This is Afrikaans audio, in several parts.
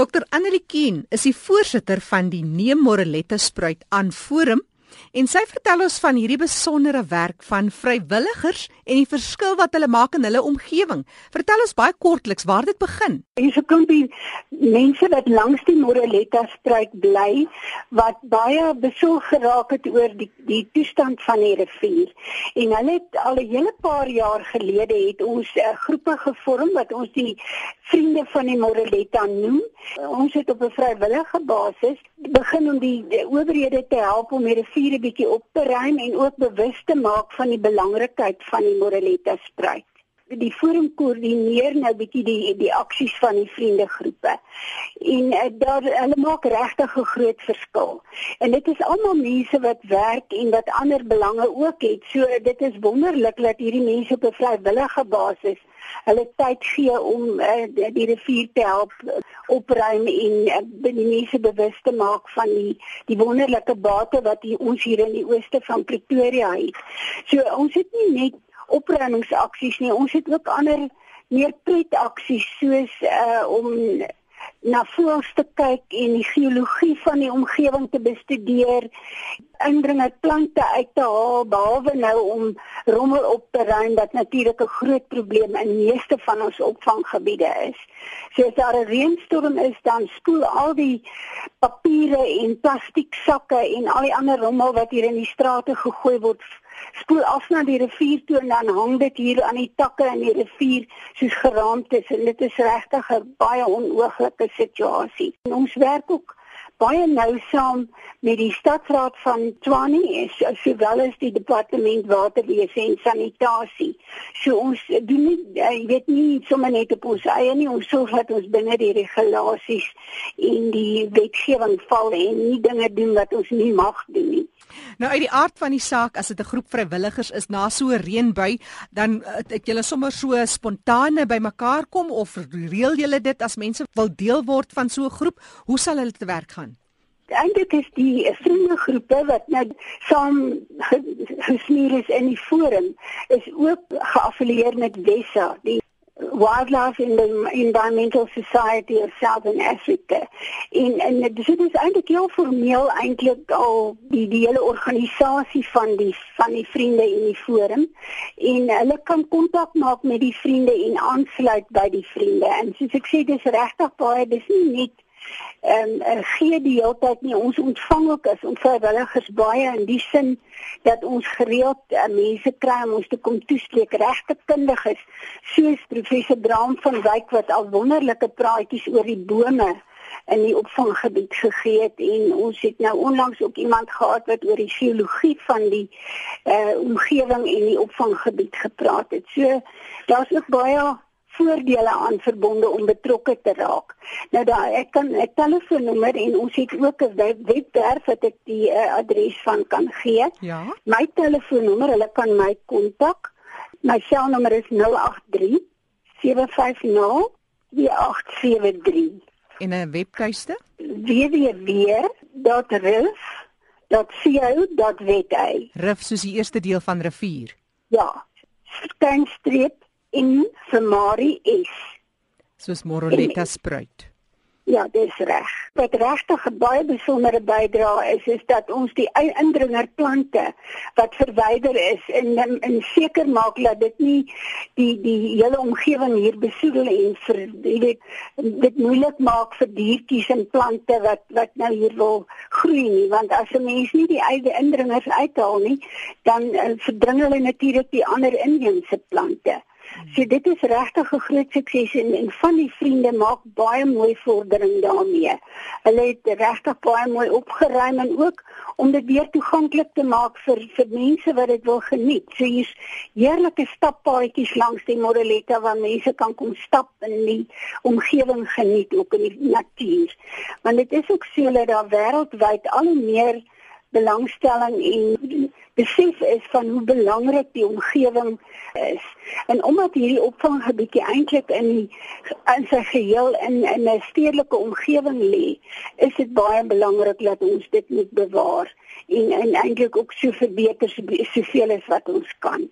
Dr Annelie Keen is die voorsitter van die Neem Moreletta Spruit aan Forum En sy vertel ons van hierdie besondere werk van vrywilligers en die verskil wat hulle maak in hulle omgewing. Vertel ons baie kortliks waar dit begin. Hier's 'n klompie mense wat langs die Moreletta struik bly wat baie besorg geraak het oor die die toestand van die rivier. En hulle het al 'n hele paar jaar gelede het ons uh, groepe gevorm wat ons die vriende van die Moreletta noem. Ons het op 'n vrywillige basis begin om die, die owerhede te help om die rivier 'n bietjie op te ruim en ook bewus te maak van die belangrikheid van die Moreletta spruit. Die forum koördineer nou bietjie die die aksies van die vriendegroepe. En uh, daar hulle maak regtig 'n groot verskil. En dit is almal mense wat werk en wat ander belange ook het. So dit is wonderlik dat hierdie mense op 'n vrywillige basis hulle tyd gee om uh, die rivier te help opruim en uh, die mense bewus te maak van die die wonderlike bate wat hier, ons hier in die ooste van Pretoria het. So ons het nie net opruimingsaksies nie, ons het ook ander meer pretaksies soos uh, om na voels te kyk en die geologie van die omgewing te bestudeer, indringe plante uit te haal behalwe nou om rommel op te ruim wat natuurlik 'n groot probleem in meeste van ons opvanggebiede is. So as daar 'n reënstorm is, dan spoel al die papiere en plastiek sakke en al die ander rommel wat hier in die strate gegooi word spoel af na die rivier toe en dan hang dit hier aan die takke in die rivier soos geraamtes en dit is regtig 'n baie onooglike situasie. En ons werk ook baie nou saam met die stadsraad van Tshwane is sowel as die departement waterwese en sanitasie. So ons doen nie jy weet nie sommer net op ons eie nie, ons sorg dat ons binne die regulasies en die wetgewing val en nie dinge doen wat ons nie mag doen nie. Nou uit die aard van die saak as dit 'n groep vrywilligers is na so 'n reënbui, dan het eh, julle sommer so spontane bymekaar kom of reël julle dit as mense wil deel word van so 'n groep? Hoe sal hulle te werk gaan? Eintlik is die vriendegroepe wat nou saam gesmeer is in die forum is ook geaffilieer met Wessa, die wildlife in the environmental society of southern africa. In en dit is eintlik heel formeel eintlik al die die hele organisasie van die van die vriende in die forum. En hulle kan kontak maak met die vriende en aansluit by die vriende. En soos ek sê dis regtig baie dis nie net en um, gee die hele tyd nie. Ons ontvang ook as ons vrywilligers baie in die sin dat ons gereeld uh, mense kry om ons te kom toespreek. Regte kundiges soos professor Braam van Wyk wat al wonderlike praatjies oor die bome in die opvanggebied gegee het. En ons het nou onlangs ook iemand gehad wat oor die geologie van die uh, omgewing en die opvanggebied gepraat het. So daar's ook baie voordele aan verbonde om betrokke te raak. Nou daai ek kan 'n telefoonnommer en ons het ook 'n webwerf wat ek die uh, adres van kan gee. Ja. My telefoonnommer, hulle kan my kontak. My selnommer is 083 750 2873. En 'n webtuiste? www.rif.co.za. Rif soos die eerste deel van rivier. Ja. Skynstreep en vir Marie S. Soos Moroletta spruit. Ja, dis reg. Wat regtig 'n baie besondere bydrae is, is dat ons die indringerplante wat verwyder is en en seker maak dat dit nie die die hele omgewing hier besoedel en vir weet dit moeilik maak vir diertjies en plante wat wat nou hier wil groei nie, want as 'n mens nie die eie indringers uithaal nie, dan uh, verdring hulle natuurlik die ander inheemse plante. So dit is regtig 'n groot sukses en, en van die vriende maak baie mooi vordering daarmee. Hulle het regtig baie mooi opgeruim en ook om dit weer toeganklik te maak vir vir mense wat dit wil geniet. So hier's heerlike stappaadjies langs die Moreletta waar mense kan kom stap en die omgewing geniet ook in die natuur. Want dit is ook so dat daar wêreldwyd al meer belangstelling en besef is van hoe belangrik die omgewing is. En omdat hierdie opvanggebiedjie eintlik in die in sy geheel in in 'n stedelike omgewing lê, is dit baie belangrik dat ons dit moet bewaar en en eintlik ook so verbeter soveel as wat ons kan.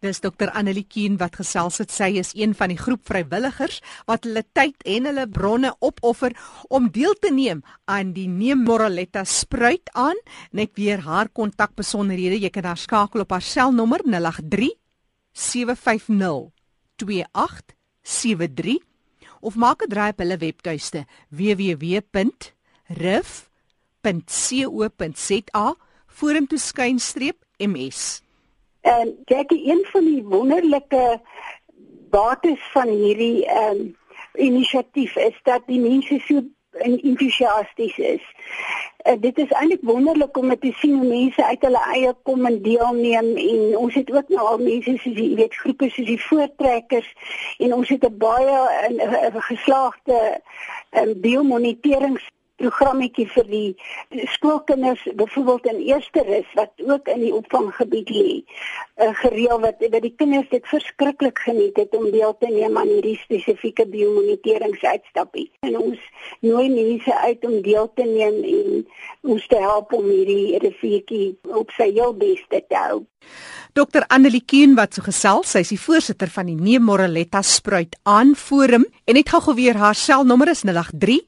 Dis dokter Annelie Keen wat gesels het. Sy is een van die groep vrywilligers wat hulle tyd en hulle bronne opoffer om deel te neem aan die Neem Moraletta spruit aan. Net weer haar kontakbesonderhede. Jy kan haar skakel op haar selnommer 083 750 2873 of maak 'n draai op hulle webtuiste www.rif.co.za vorentoe skynstreep ms. En kyk, een van die wonderlike bates van hierdie ehm um, inisiatief is dat die mense so entoesiasties is. Uh, dit is eintlik wonderlik om te sien hoe mense uit hulle eie kom en deelneem en ons het ook nou al mense soos jy weet groepe soos die voortrekkers en ons het 'n baie 'n geslaagde um, biomonitorings programmetjie vir die skoolkinders byvoorbeeld in eerste rus wat ook in die opvanggebied lê. uh, gereël wat wat die kinders dit verskriklik geniet het om deel te neem aan hierdie spesifieke biomoniteringsuitstappie. En ons nooi mense uit om deel te neem en ons te help om hierdie riviertjie op sy heel beste te hou. Dr Annelie Keen wat so gesels, sy is die voorsitter van die Neemoraletta Spruit Aanforum en net gou-gou weer haar selnommer is 083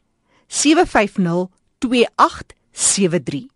750 2873